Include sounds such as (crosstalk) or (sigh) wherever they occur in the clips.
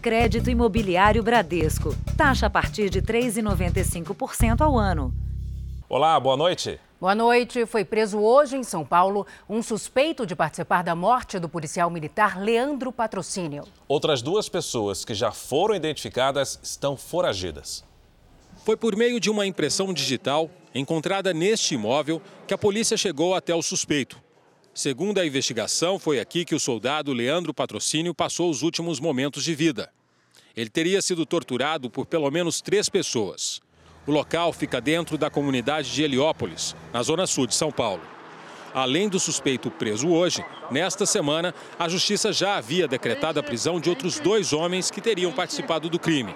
Crédito Imobiliário Bradesco. Taxa a partir de 3,95% ao ano. Olá, boa noite. Boa noite. Foi preso hoje em São Paulo um suspeito de participar da morte do policial militar Leandro Patrocínio. Outras duas pessoas que já foram identificadas estão foragidas. Foi por meio de uma impressão digital encontrada neste imóvel que a polícia chegou até o suspeito. Segundo a investigação, foi aqui que o soldado Leandro Patrocínio passou os últimos momentos de vida. Ele teria sido torturado por pelo menos três pessoas. O local fica dentro da comunidade de Heliópolis, na zona sul de São Paulo. Além do suspeito preso hoje, nesta semana, a justiça já havia decretado a prisão de outros dois homens que teriam participado do crime.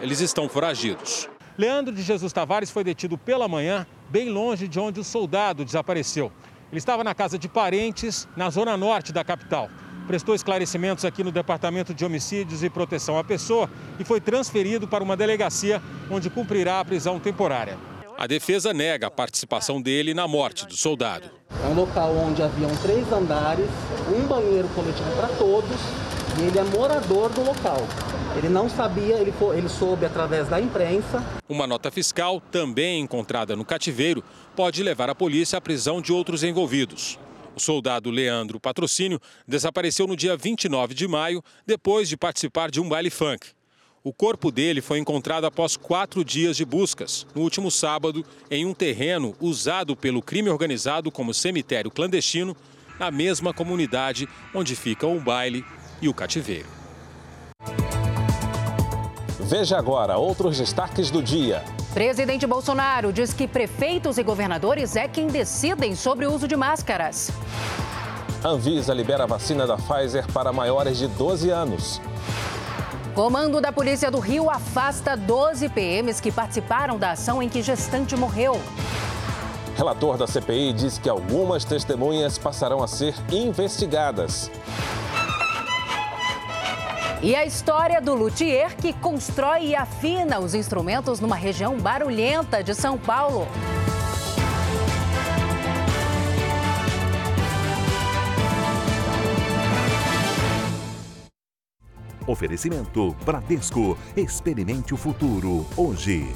Eles estão foragidos. Leandro de Jesus Tavares foi detido pela manhã, bem longe de onde o soldado desapareceu. Ele estava na casa de parentes, na zona norte da capital. Prestou esclarecimentos aqui no Departamento de Homicídios e Proteção à Pessoa e foi transferido para uma delegacia onde cumprirá a prisão temporária. A defesa nega a participação dele na morte do soldado. É um local onde haviam três andares, um banheiro coletivo para todos e ele é morador do local. Ele não sabia, ele, ele soube através da imprensa. Uma nota fiscal, também encontrada no cativeiro, pode levar a polícia à prisão de outros envolvidos. O soldado Leandro Patrocínio desapareceu no dia 29 de maio, depois de participar de um baile funk. O corpo dele foi encontrado após quatro dias de buscas, no último sábado, em um terreno usado pelo crime organizado como cemitério clandestino, na mesma comunidade onde ficam o baile e o cativeiro. Veja agora outros destaques do dia. Presidente Bolsonaro diz que prefeitos e governadores é quem decidem sobre o uso de máscaras. Anvisa libera a vacina da Pfizer para maiores de 12 anos. Comando da Polícia do Rio afasta 12 PMs que participaram da ação em que gestante morreu. Relator da CPI diz que algumas testemunhas passarão a ser investigadas. E a história do luthier que constrói e afina os instrumentos numa região barulhenta de São Paulo. Oferecimento Bradesco. Experimente o futuro hoje.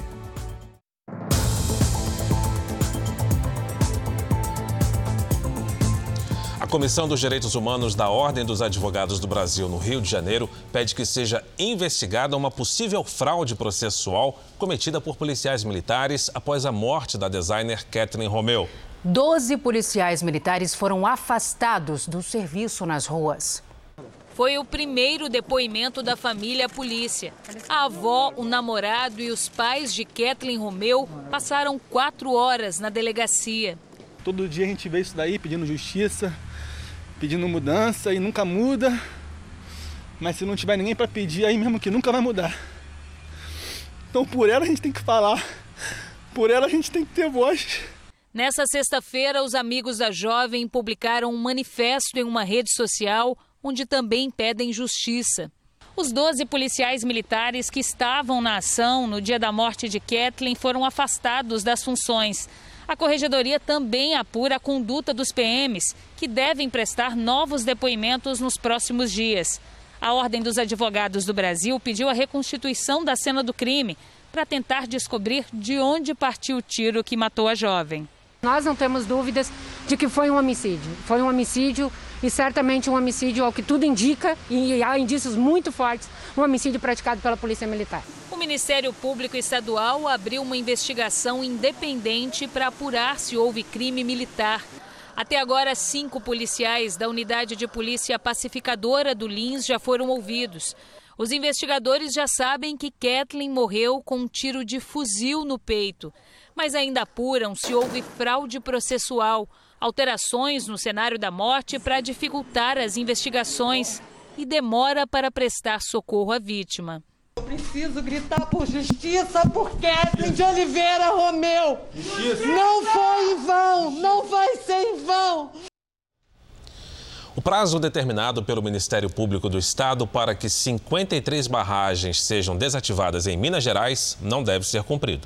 Comissão dos Direitos Humanos da Ordem dos Advogados do Brasil no Rio de Janeiro pede que seja investigada uma possível fraude processual cometida por policiais militares após a morte da designer Kathleen Romeu. Doze policiais militares foram afastados do serviço nas ruas. Foi o primeiro depoimento da família à polícia. A avó, o namorado e os pais de Kathleen Romeu passaram quatro horas na delegacia. Todo dia a gente vê isso daí pedindo justiça, pedindo mudança e nunca muda. Mas se não tiver ninguém para pedir, aí mesmo que nunca vai mudar. Então por ela a gente tem que falar, por ela a gente tem que ter voz. Nessa sexta-feira, os amigos da jovem publicaram um manifesto em uma rede social onde também pedem justiça. Os 12 policiais militares que estavam na ação no dia da morte de Kathleen foram afastados das funções. A corregedoria também apura a conduta dos PMs, que devem prestar novos depoimentos nos próximos dias. A Ordem dos Advogados do Brasil pediu a reconstituição da cena do crime para tentar descobrir de onde partiu o tiro que matou a jovem. Nós não temos dúvidas de que foi um homicídio. Foi um homicídio e certamente um homicídio, ao que tudo indica, e há indícios muito fortes, um homicídio praticado pela Polícia Militar. Ministério Público Estadual abriu uma investigação independente para apurar se houve crime militar. Até agora, cinco policiais da Unidade de Polícia Pacificadora do Lins já foram ouvidos. Os investigadores já sabem que Kathleen morreu com um tiro de fuzil no peito, mas ainda apuram se houve fraude processual alterações no cenário da morte para dificultar as investigações e demora para prestar socorro à vítima. Eu preciso gritar por justiça por Kathleen de Oliveira Romeu. Justiça. Não foi em vão, não vai ser em vão. O prazo determinado pelo Ministério Público do Estado para que 53 barragens sejam desativadas em Minas Gerais não deve ser cumprido.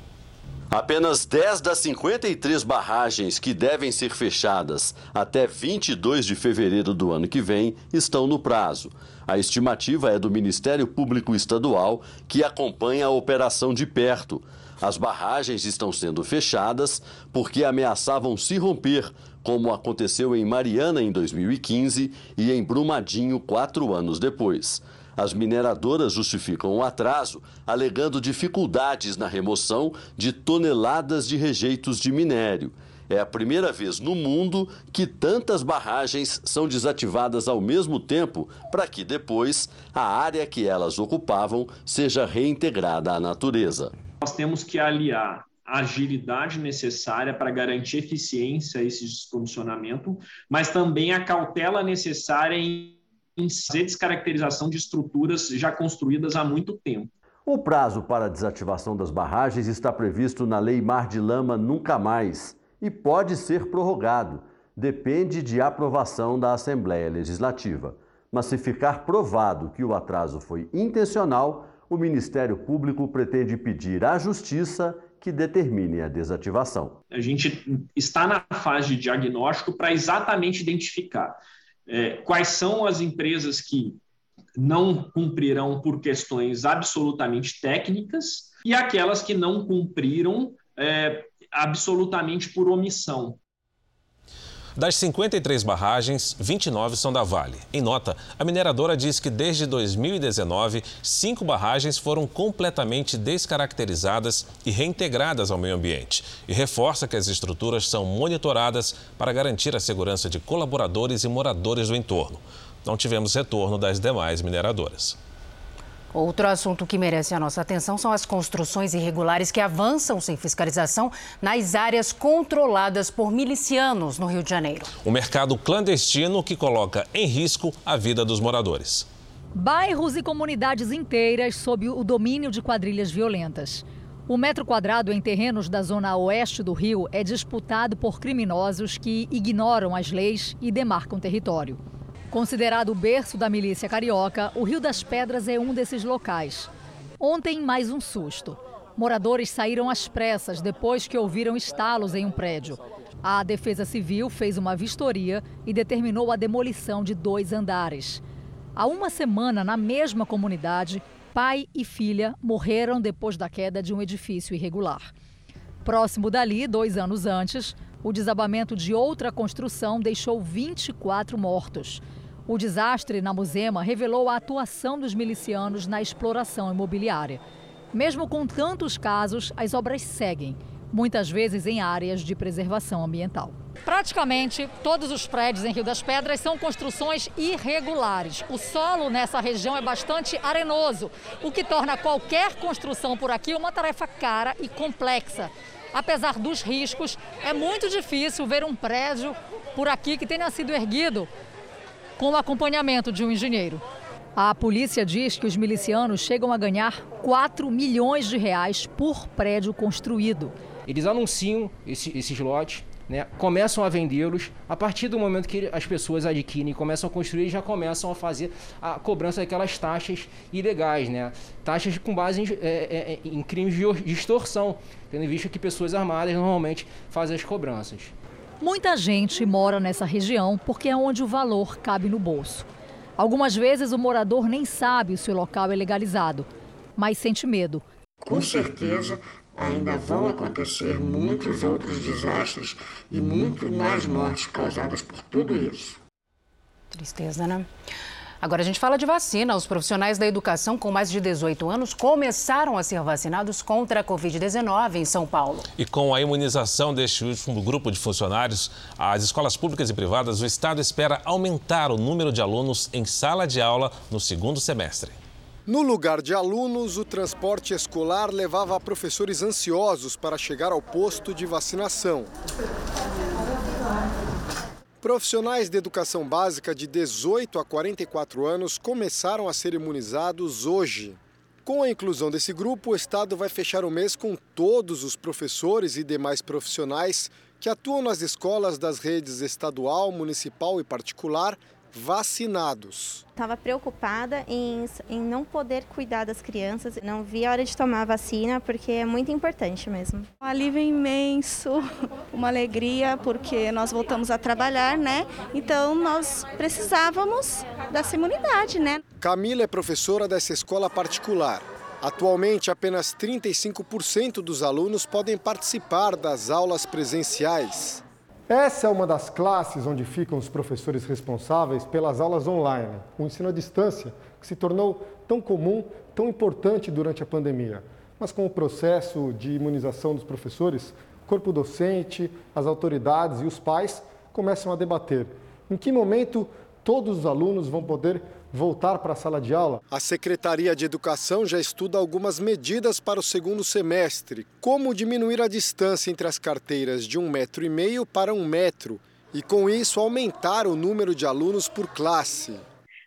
Apenas 10 das 53 barragens que devem ser fechadas até 22 de fevereiro do ano que vem estão no prazo. A estimativa é do Ministério Público Estadual, que acompanha a operação de perto. As barragens estão sendo fechadas porque ameaçavam se romper, como aconteceu em Mariana em 2015 e em Brumadinho quatro anos depois. As mineradoras justificam o atraso, alegando dificuldades na remoção de toneladas de rejeitos de minério. É a primeira vez no mundo que tantas barragens são desativadas ao mesmo tempo para que depois a área que elas ocupavam seja reintegrada à natureza. Nós temos que aliar a agilidade necessária para garantir eficiência a esse descondicionamento, mas também a cautela necessária em fazer descaracterização de estruturas já construídas há muito tempo. O prazo para a desativação das barragens está previsto na Lei Mar de Lama Nunca Mais e pode ser prorrogado. Depende de aprovação da Assembleia Legislativa. Mas se ficar provado que o atraso foi intencional, o Ministério Público pretende pedir à Justiça que determine a desativação. A gente está na fase de diagnóstico para exatamente identificar é, quais são as empresas que não cumprirão por questões absolutamente técnicas e aquelas que não cumpriram é, absolutamente por omissão. Das 53 barragens, 29 são da Vale. Em nota, a mineradora diz que desde 2019, cinco barragens foram completamente descaracterizadas e reintegradas ao meio ambiente. E reforça que as estruturas são monitoradas para garantir a segurança de colaboradores e moradores do entorno. Não tivemos retorno das demais mineradoras. Outro assunto que merece a nossa atenção são as construções irregulares que avançam sem fiscalização nas áreas controladas por milicianos no Rio de Janeiro. O mercado clandestino que coloca em risco a vida dos moradores. Bairros e comunidades inteiras sob o domínio de quadrilhas violentas. O metro quadrado em terrenos da zona oeste do Rio é disputado por criminosos que ignoram as leis e demarcam território. Considerado o berço da milícia carioca, o Rio das Pedras é um desses locais. Ontem, mais um susto. Moradores saíram às pressas depois que ouviram estalos em um prédio. A Defesa Civil fez uma vistoria e determinou a demolição de dois andares. Há uma semana, na mesma comunidade, pai e filha morreram depois da queda de um edifício irregular. Próximo dali, dois anos antes, o desabamento de outra construção deixou 24 mortos. O desastre na Musema revelou a atuação dos milicianos na exploração imobiliária. Mesmo com tantos casos, as obras seguem, muitas vezes em áreas de preservação ambiental. Praticamente todos os prédios em Rio das Pedras são construções irregulares. O solo nessa região é bastante arenoso, o que torna qualquer construção por aqui uma tarefa cara e complexa. Apesar dos riscos, é muito difícil ver um prédio por aqui que tenha sido erguido com o acompanhamento de um engenheiro. A polícia diz que os milicianos chegam a ganhar 4 milhões de reais por prédio construído. Eles anunciam esse, esses lotes, né, começam a vendê-los. A partir do momento que as pessoas adquirem e começam a construir, já começam a fazer a cobrança daquelas taxas ilegais, né? taxas com base em, é, é, em crimes de extorsão, tendo em vista que pessoas armadas normalmente fazem as cobranças. Muita gente mora nessa região porque é onde o valor cabe no bolso. Algumas vezes o morador nem sabe se o local é legalizado, mas sente medo. Com certeza ainda vão acontecer muitos outros desastres e muito mais mortes causadas por tudo isso. Tristeza, né? Agora a gente fala de vacina. Os profissionais da educação com mais de 18 anos começaram a ser vacinados contra a Covid-19 em São Paulo. E com a imunização deste último grupo de funcionários, as escolas públicas e privadas, o Estado espera aumentar o número de alunos em sala de aula no segundo semestre. No lugar de alunos, o transporte escolar levava professores ansiosos para chegar ao posto de vacinação. Profissionais de educação básica de 18 a 44 anos começaram a ser imunizados hoje. Com a inclusão desse grupo, o Estado vai fechar o mês com todos os professores e demais profissionais que atuam nas escolas das redes estadual, municipal e particular vacinados. Estava preocupada em, em não poder cuidar das crianças, não vi a hora de tomar a vacina porque é muito importante mesmo. Um alívio imenso, uma alegria porque nós voltamos a trabalhar, né? Então nós precisávamos dessa imunidade, né? Camila é professora dessa escola particular. Atualmente, apenas 35% dos alunos podem participar das aulas presenciais. Essa é uma das classes onde ficam os professores responsáveis pelas aulas online, o ensino à distância, que se tornou tão comum, tão importante durante a pandemia. Mas com o processo de imunização dos professores, o corpo docente, as autoridades e os pais começam a debater em que momento todos os alunos vão poder voltar para a sala de aula? A Secretaria de Educação já estuda algumas medidas para o segundo semestre, como diminuir a distância entre as carteiras de um metro e meio para um metro e, com isso, aumentar o número de alunos por classe.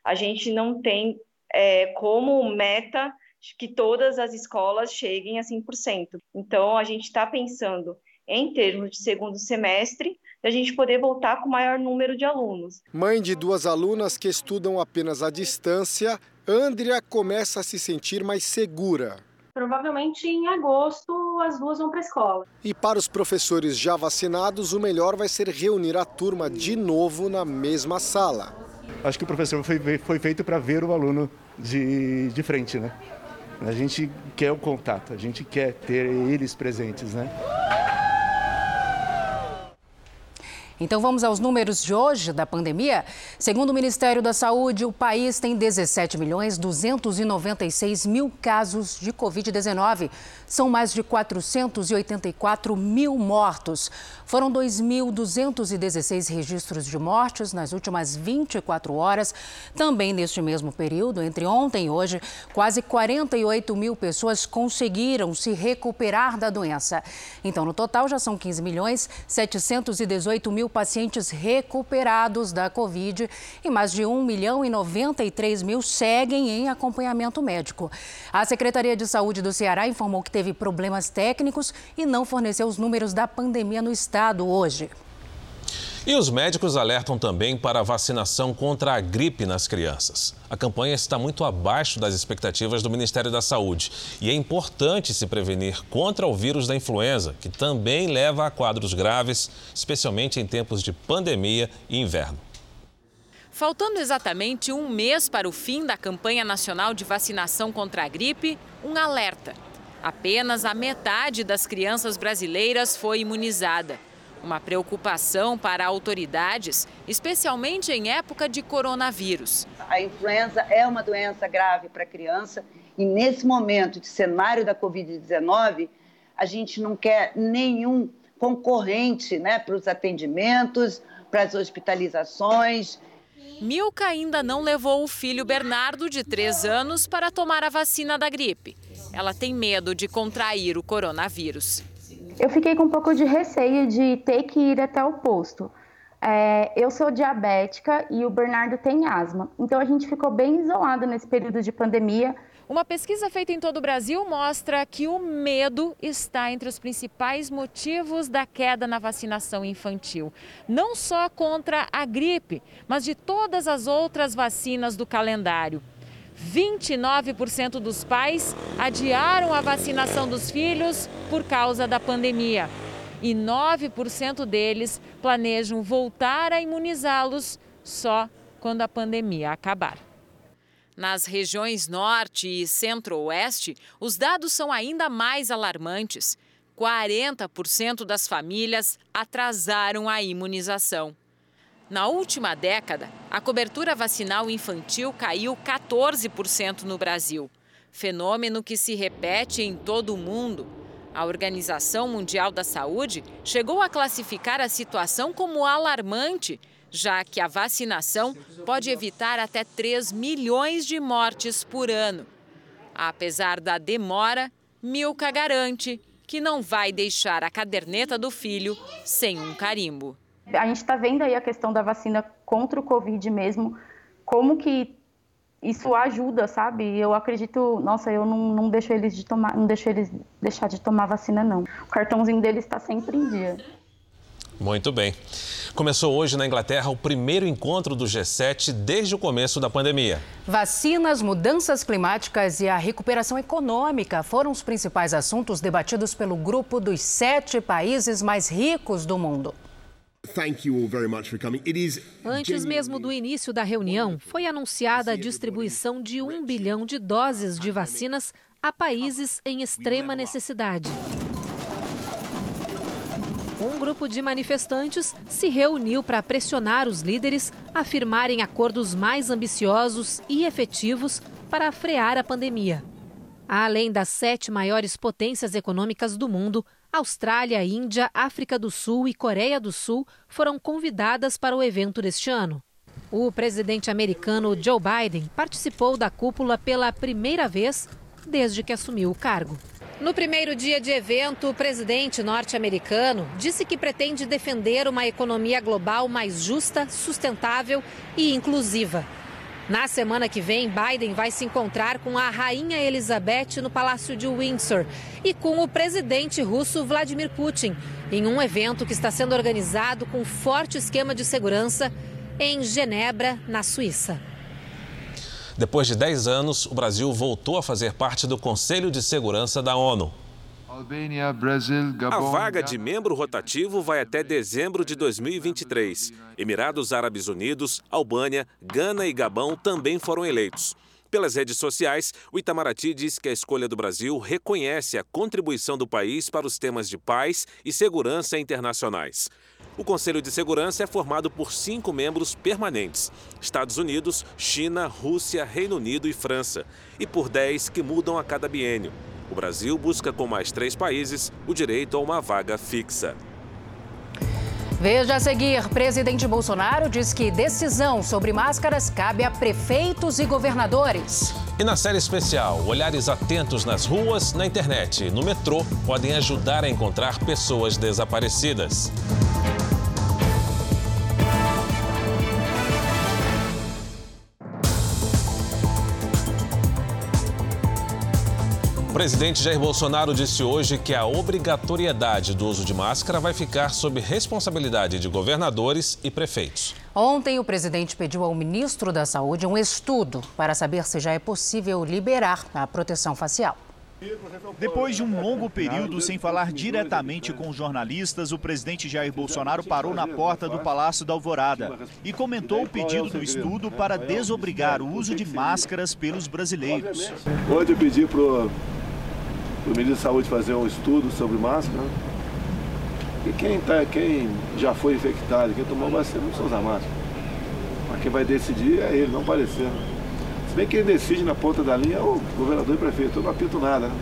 A gente não tem é, como meta que todas as escolas cheguem a 100%. Então, a gente está pensando em termos de segundo semestre, a gente poder voltar com maior número de alunos. Mãe de duas alunas que estudam apenas à distância, Andrea começa a se sentir mais segura. Provavelmente em agosto as duas vão para a escola. E para os professores já vacinados, o melhor vai ser reunir a turma de novo na mesma sala. Acho que o professor foi, foi feito para ver o aluno de, de frente, né? A gente quer o contato, a gente quer ter eles presentes, né? Então vamos aos números de hoje da pandemia. Segundo o Ministério da Saúde, o país tem 17 milhões 296 mil casos de Covid-19. São mais de 484 mil mortos. Foram 2.216 registros de mortes nas últimas 24 horas. Também neste mesmo período, entre ontem e hoje, quase 48 mil pessoas conseguiram se recuperar da doença. Então, no total, já são 15 milhões 718 mil pacientes recuperados da Covid e mais de 1 milhão e 93 mil seguem em acompanhamento médico. A Secretaria de Saúde do Ceará informou que teve problemas técnicos e não forneceu os números da pandemia no estado hoje. E os médicos alertam também para a vacinação contra a gripe nas crianças. A campanha está muito abaixo das expectativas do Ministério da Saúde e é importante se prevenir contra o vírus da influenza, que também leva a quadros graves, especialmente em tempos de pandemia e inverno. Faltando exatamente um mês para o fim da campanha nacional de vacinação contra a gripe, um alerta. Apenas a metade das crianças brasileiras foi imunizada. Uma preocupação para autoridades, especialmente em época de coronavírus. A influenza é uma doença grave para a criança e nesse momento de cenário da Covid-19, a gente não quer nenhum concorrente né, para os atendimentos, para as hospitalizações. Milka ainda não levou o filho Bernardo, de 3 anos, para tomar a vacina da gripe. Ela tem medo de contrair o coronavírus eu fiquei com um pouco de receio de ter que ir até o posto. É, eu sou diabética e o Bernardo tem asma, então a gente ficou bem isolado nesse período de pandemia. Uma pesquisa feita em todo o Brasil mostra que o medo está entre os principais motivos da queda na vacinação infantil. Não só contra a gripe, mas de todas as outras vacinas do calendário. 29% dos pais adiaram a vacinação dos filhos por causa da pandemia. E 9% deles planejam voltar a imunizá-los só quando a pandemia acabar. Nas regiões norte e centro-oeste, os dados são ainda mais alarmantes. 40% das famílias atrasaram a imunização. Na última década, a cobertura vacinal infantil caiu 14% no Brasil, fenômeno que se repete em todo o mundo. A Organização Mundial da Saúde chegou a classificar a situação como alarmante, já que a vacinação pode evitar até 3 milhões de mortes por ano. Apesar da demora, Milka garante que não vai deixar a caderneta do filho sem um carimbo. A gente está vendo aí a questão da vacina contra o Covid mesmo, como que isso ajuda, sabe? Eu acredito, nossa, eu não, não deixo eles de tomar, não deixo eles deixar de tomar vacina não. O cartãozinho deles está sempre em dia. Muito bem. Começou hoje na Inglaterra o primeiro encontro do G7 desde o começo da pandemia. Vacinas, mudanças climáticas e a recuperação econômica foram os principais assuntos debatidos pelo grupo dos sete países mais ricos do mundo. Antes mesmo do início da reunião, foi anunciada a distribuição de um bilhão de doses de vacinas a países em extrema necessidade. Um grupo de manifestantes se reuniu para pressionar os líderes a firmarem acordos mais ambiciosos e efetivos para frear a pandemia. Além das sete maiores potências econômicas do mundo, Austrália, Índia, África do Sul e Coreia do Sul foram convidadas para o evento deste ano. O presidente americano Joe Biden participou da cúpula pela primeira vez desde que assumiu o cargo. No primeiro dia de evento, o presidente norte-americano disse que pretende defender uma economia global mais justa, sustentável e inclusiva. Na semana que vem, Biden vai se encontrar com a rainha Elizabeth no Palácio de Windsor e com o presidente russo Vladimir Putin, em um evento que está sendo organizado com forte esquema de segurança em Genebra, na Suíça. Depois de 10 anos, o Brasil voltou a fazer parte do Conselho de Segurança da ONU. A vaga de membro rotativo vai até dezembro de 2023. Emirados Árabes Unidos, Albânia, Gana e Gabão também foram eleitos. Pelas redes sociais, o Itamaraty diz que a escolha do Brasil reconhece a contribuição do país para os temas de paz e segurança internacionais. O Conselho de Segurança é formado por cinco membros permanentes: Estados Unidos, China, Rússia, Reino Unido e França, e por dez que mudam a cada biênio. O Brasil busca, com mais três países, o direito a uma vaga fixa. Veja a seguir: presidente Bolsonaro diz que decisão sobre máscaras cabe a prefeitos e governadores. E na série especial, olhares atentos nas ruas, na internet e no metrô podem ajudar a encontrar pessoas desaparecidas. Presidente Jair Bolsonaro disse hoje que a obrigatoriedade do uso de máscara vai ficar sob responsabilidade de governadores e prefeitos. Ontem, o presidente pediu ao ministro da Saúde um estudo para saber se já é possível liberar a proteção facial. Depois de um longo período sem falar diretamente com jornalistas, o presidente Jair Bolsonaro parou na porta do Palácio da Alvorada e comentou o pedido do estudo para desobrigar o uso de máscaras pelos brasileiros. Hoje eu pedi para o ministro da Saúde fazer um estudo sobre máscara. E quem, tá, quem já foi infectado, quem tomou vacina, não precisa usar máscara. Mas quem vai decidir é ele, não parecer. Se bem que quem decide na ponta da linha é o governador e prefeito. Eu não apito nada, né?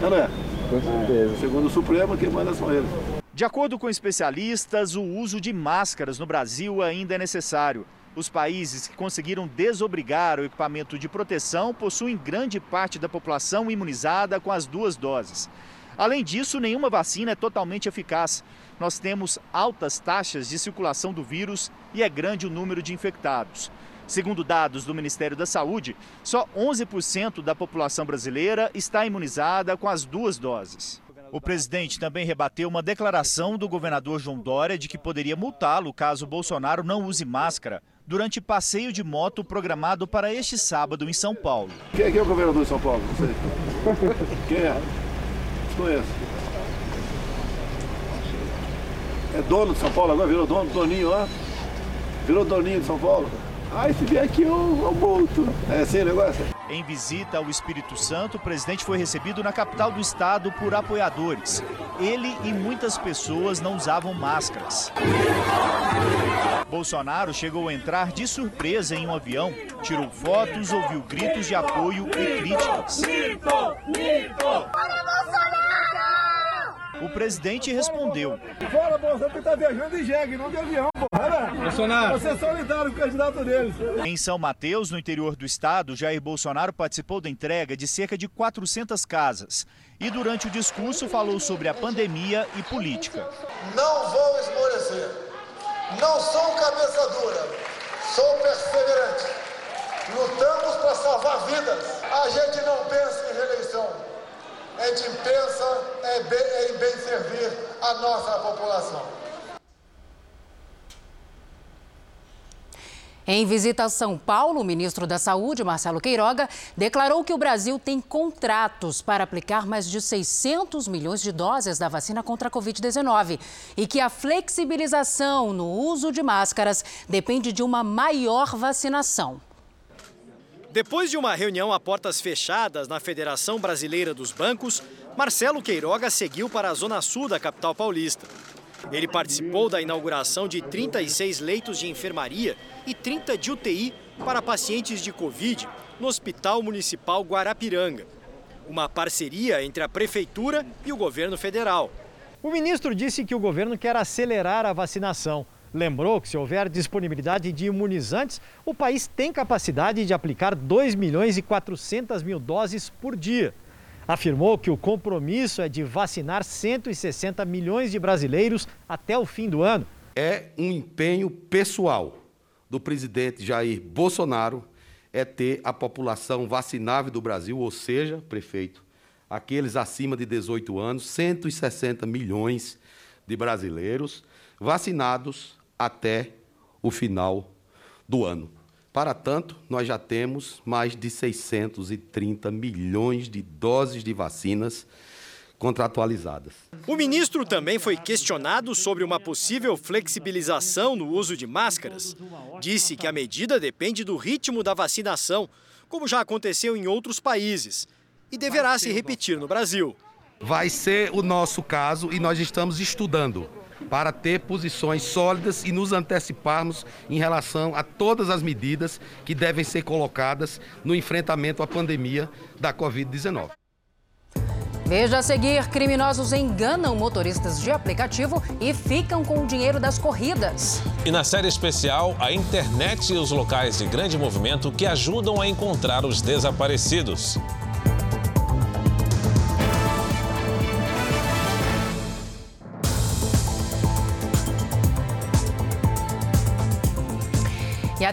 Não é? Com certeza. Segundo o Supremo, quem manda são eles. De acordo com especialistas, o uso de máscaras no Brasil ainda é necessário. Os países que conseguiram desobrigar o equipamento de proteção possuem grande parte da população imunizada com as duas doses. Além disso, nenhuma vacina é totalmente eficaz. Nós temos altas taxas de circulação do vírus e é grande o número de infectados. Segundo dados do Ministério da Saúde, só 11% da população brasileira está imunizada com as duas doses. O presidente também rebateu uma declaração do governador João Dória de que poderia multá-lo caso Bolsonaro não use máscara durante passeio de moto programado para este sábado em São Paulo. Quem é, é o governador de São Paulo? Não sei. Quem é? Desconheço. É dono de São Paulo agora? Virou dono, doninho lá? Virou doninho de São Paulo? Ah, se vier aqui eu, eu multo. É assim o negócio? Em visita ao Espírito Santo, o presidente foi recebido na capital do estado por apoiadores. Ele e muitas pessoas não usavam máscaras. Bolsonaro chegou a entrar de surpresa em um avião, tirou fotos, ouviu gritos de apoio e críticas. O presidente respondeu. Fala, Bolsonaro, que tá viajando de jegue, não de avião, porra. Bolsonaro. Você é solidário com o candidato deles. Em São Mateus, no interior do estado, Jair Bolsonaro participou da entrega de cerca de 400 casas. E durante o discurso falou sobre a pandemia e política. Não vou esmorecer. Não sou cabeça dura. Sou perseverante. Lutamos para salvar vidas. A gente não pensa em reeleição a gente pensa em bem servir a nossa população. Em visita a São Paulo, o ministro da Saúde, Marcelo Queiroga, declarou que o Brasil tem contratos para aplicar mais de 600 milhões de doses da vacina contra a Covid-19 e que a flexibilização no uso de máscaras depende de uma maior vacinação. Depois de uma reunião a portas fechadas na Federação Brasileira dos Bancos, Marcelo Queiroga seguiu para a zona sul da capital paulista. Ele participou da inauguração de 36 leitos de enfermaria e 30 de UTI para pacientes de Covid no Hospital Municipal Guarapiranga. Uma parceria entre a Prefeitura e o governo federal. O ministro disse que o governo quer acelerar a vacinação. Lembrou que, se houver disponibilidade de imunizantes, o país tem capacidade de aplicar 2 milhões e 400 mil doses por dia afirmou que o compromisso é de vacinar 160 milhões de brasileiros até o fim do ano. É um empenho pessoal do presidente Jair Bolsonaro é ter a população vacinável do Brasil, ou seja, prefeito, aqueles acima de 18 anos, 160 milhões de brasileiros vacinados até o final do ano. Para tanto, nós já temos mais de 630 milhões de doses de vacinas contratualizadas. O ministro também foi questionado sobre uma possível flexibilização no uso de máscaras. Disse que a medida depende do ritmo da vacinação, como já aconteceu em outros países, e deverá se repetir no Brasil. Vai ser o nosso caso e nós estamos estudando para ter posições sólidas e nos anteciparmos em relação a todas as medidas que devem ser colocadas no enfrentamento à pandemia da Covid-19. Veja a seguir: criminosos enganam motoristas de aplicativo e ficam com o dinheiro das corridas. E na série especial, a internet e os locais de grande movimento que ajudam a encontrar os desaparecidos.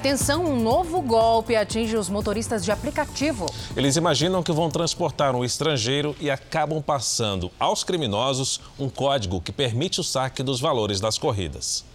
Atenção, um novo golpe atinge os motoristas de aplicativo. Eles imaginam que vão transportar um estrangeiro e acabam passando aos criminosos um código que permite o saque dos valores das corridas.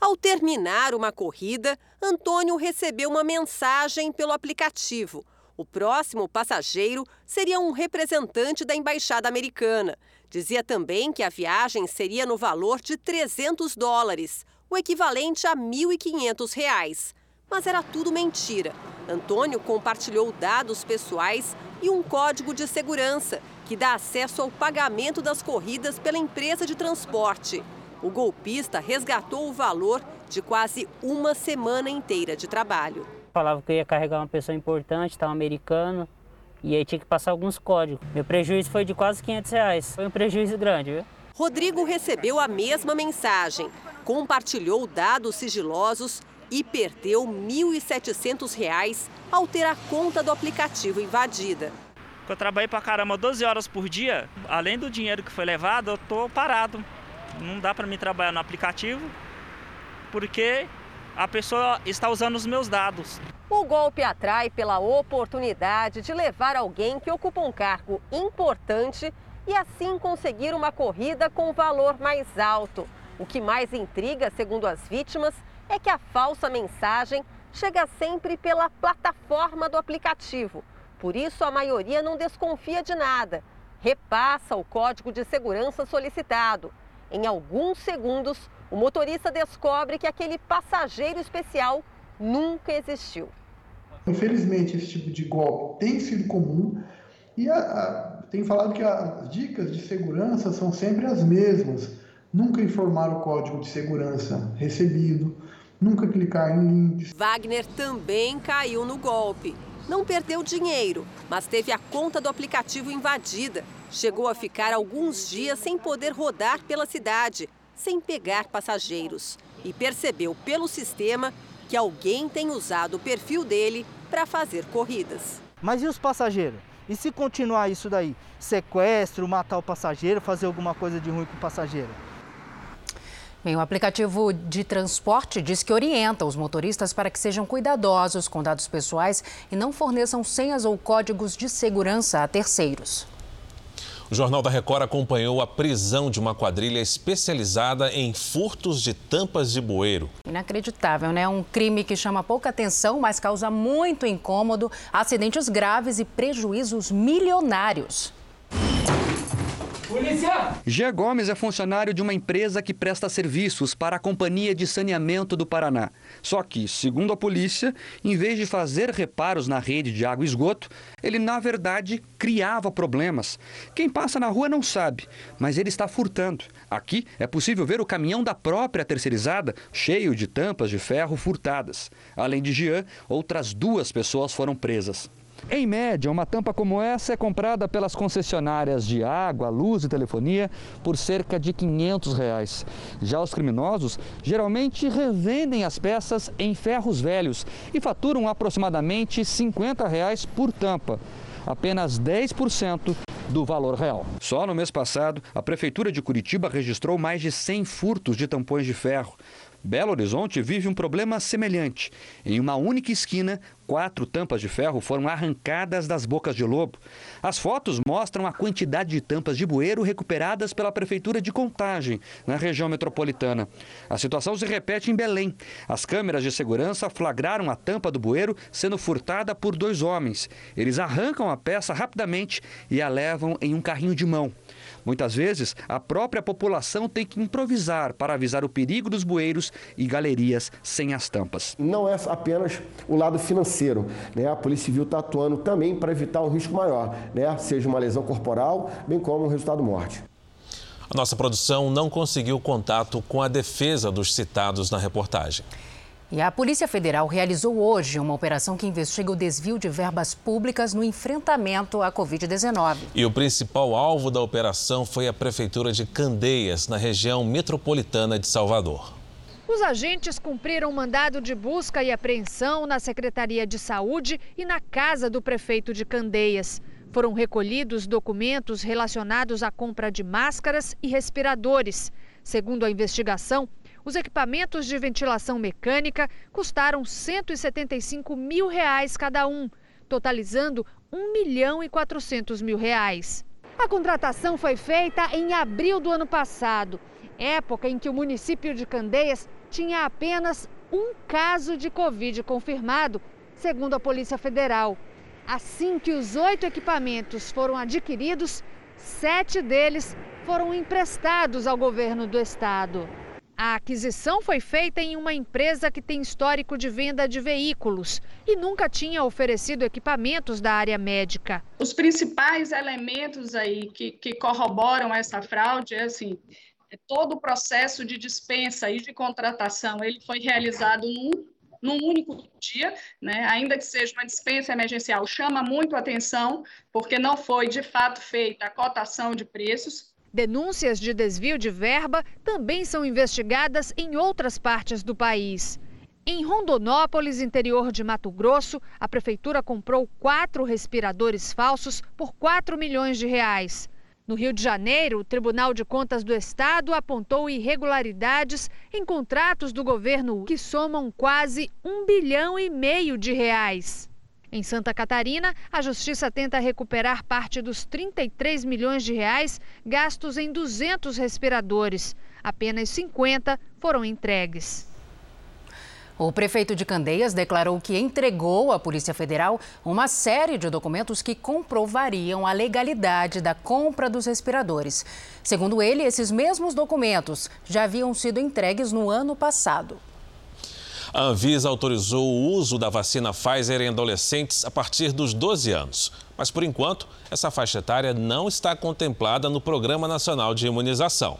Ao terminar uma corrida, Antônio recebeu uma mensagem pelo aplicativo. O próximo passageiro seria um representante da embaixada americana. Dizia também que a viagem seria no valor de 300 dólares, o equivalente a R$ 1.500 mas era tudo mentira. Antônio compartilhou dados pessoais e um código de segurança que dá acesso ao pagamento das corridas pela empresa de transporte. O golpista resgatou o valor de quase uma semana inteira de trabalho. Falava que eu ia carregar uma pessoa importante, estava americano, e aí tinha que passar alguns códigos. Meu prejuízo foi de quase 500 reais. Foi um prejuízo grande, viu? Rodrigo recebeu a mesma mensagem, compartilhou dados sigilosos e perdeu R$ 1.700 ao ter a conta do aplicativo invadida. Eu trabalhei para caramba 12 horas por dia, além do dinheiro que foi levado, eu estou parado. Não dá para me trabalhar no aplicativo porque a pessoa está usando os meus dados. O golpe atrai pela oportunidade de levar alguém que ocupa um cargo importante e assim conseguir uma corrida com valor mais alto. O que mais intriga, segundo as vítimas, é que a falsa mensagem chega sempre pela plataforma do aplicativo. Por isso, a maioria não desconfia de nada. Repassa o código de segurança solicitado. Em alguns segundos, o motorista descobre que aquele passageiro especial nunca existiu. Infelizmente, esse tipo de golpe tem sido comum e a, a, tem falado que as dicas de segurança são sempre as mesmas. Nunca informar o código de segurança recebido, nunca clicar em links. Wagner também caiu no golpe. Não perdeu dinheiro, mas teve a conta do aplicativo invadida. Chegou a ficar alguns dias sem poder rodar pela cidade, sem pegar passageiros. E percebeu pelo sistema que alguém tem usado o perfil dele para fazer corridas. Mas e os passageiros? E se continuar isso daí? Sequestro, matar o passageiro, fazer alguma coisa de ruim com o passageiro? Bem, o aplicativo de transporte diz que orienta os motoristas para que sejam cuidadosos com dados pessoais e não forneçam senhas ou códigos de segurança a terceiros. O Jornal da Record acompanhou a prisão de uma quadrilha especializada em furtos de tampas de bueiro. Inacreditável, né? Um crime que chama pouca atenção, mas causa muito incômodo, acidentes graves e prejuízos milionários. Polícia! Gé Gomes é funcionário de uma empresa que presta serviços para a Companhia de Saneamento do Paraná. Só que, segundo a polícia, em vez de fazer reparos na rede de água e esgoto, ele na verdade criava problemas. Quem passa na rua não sabe, mas ele está furtando. Aqui é possível ver o caminhão da própria terceirizada cheio de tampas de ferro furtadas. Além de Jean, outras duas pessoas foram presas. Em média, uma tampa como essa é comprada pelas concessionárias de água, luz e telefonia por cerca de 500 reais. Já os criminosos geralmente revendem as peças em ferros velhos e faturam aproximadamente 50 reais por tampa. Apenas 10% do valor real. Só no mês passado, a Prefeitura de Curitiba registrou mais de 100 furtos de tampões de ferro. Belo Horizonte vive um problema semelhante. Em uma única esquina, quatro tampas de ferro foram arrancadas das bocas de lobo. As fotos mostram a quantidade de tampas de bueiro recuperadas pela Prefeitura de Contagem, na região metropolitana. A situação se repete em Belém. As câmeras de segurança flagraram a tampa do bueiro sendo furtada por dois homens. Eles arrancam a peça rapidamente e a levam em um carrinho de mão. Muitas vezes, a própria população tem que improvisar para avisar o perigo dos bueiros e galerias sem as tampas. Não é apenas o lado financeiro. Né? A Polícia Civil está atuando também para evitar um risco maior, né? seja uma lesão corporal, bem como um resultado morte. A nossa produção não conseguiu contato com a defesa dos citados na reportagem. E a Polícia Federal realizou hoje uma operação que investiga o desvio de verbas públicas no enfrentamento à Covid-19. E o principal alvo da operação foi a Prefeitura de Candeias, na região metropolitana de Salvador. Os agentes cumpriram mandado de busca e apreensão na Secretaria de Saúde e na casa do prefeito de Candeias. Foram recolhidos documentos relacionados à compra de máscaras e respiradores. Segundo a investigação, os equipamentos de ventilação mecânica custaram 175 mil reais cada um, totalizando 1 milhão e 400 mil reais. A contratação foi feita em abril do ano passado, época em que o município de Candeias tinha apenas um caso de Covid confirmado, segundo a Polícia Federal. Assim que os oito equipamentos foram adquiridos, sete deles foram emprestados ao governo do estado. A aquisição foi feita em uma empresa que tem histórico de venda de veículos e nunca tinha oferecido equipamentos da área médica. Os principais elementos aí que, que corroboram essa fraude é assim, é todo o processo de dispensa e de contratação, ele foi realizado num, num único dia, né? ainda que seja uma dispensa emergencial, chama muito atenção, porque não foi de fato feita a cotação de preços, Denúncias de desvio de verba também são investigadas em outras partes do país. Em Rondonópolis, interior de Mato Grosso, a prefeitura comprou quatro respiradores falsos por 4 milhões de reais. No Rio de Janeiro, o Tribunal de Contas do Estado apontou irregularidades em contratos do governo que somam quase um bilhão e meio de reais. Em Santa Catarina, a justiça tenta recuperar parte dos 33 milhões de reais gastos em 200 respiradores. Apenas 50 foram entregues. O prefeito de Candeias declarou que entregou à Polícia Federal uma série de documentos que comprovariam a legalidade da compra dos respiradores. Segundo ele, esses mesmos documentos já haviam sido entregues no ano passado. A Anvisa autorizou o uso da vacina Pfizer em adolescentes a partir dos 12 anos. Mas, por enquanto, essa faixa etária não está contemplada no Programa Nacional de Imunização.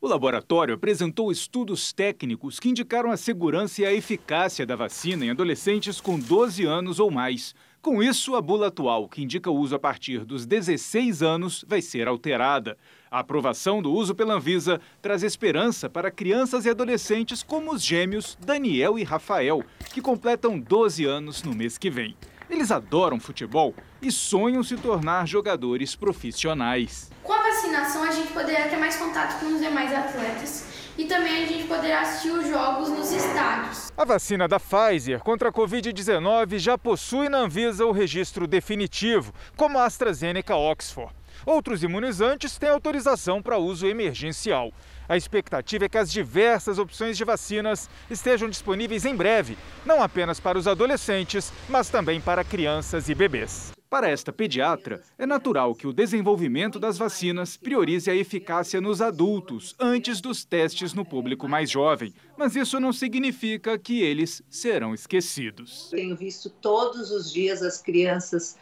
O laboratório apresentou estudos técnicos que indicaram a segurança e a eficácia da vacina em adolescentes com 12 anos ou mais. Com isso, a bula atual, que indica o uso a partir dos 16 anos, vai ser alterada. A aprovação do uso pela Anvisa traz esperança para crianças e adolescentes como os gêmeos Daniel e Rafael, que completam 12 anos no mês que vem. Eles adoram futebol e sonham se tornar jogadores profissionais. Com a vacinação, a gente poderia ter mais contato com os demais atletas e também a gente poderá assistir os jogos nos estádios. A vacina da Pfizer contra a Covid-19 já possui na Anvisa o registro definitivo, como a AstraZeneca Oxford. Outros imunizantes têm autorização para uso emergencial. A expectativa é que as diversas opções de vacinas estejam disponíveis em breve, não apenas para os adolescentes, mas também para crianças e bebês. Para esta pediatra, é natural que o desenvolvimento das vacinas priorize a eficácia nos adultos antes dos testes no público mais jovem, mas isso não significa que eles serão esquecidos. Tenho visto todos os dias as crianças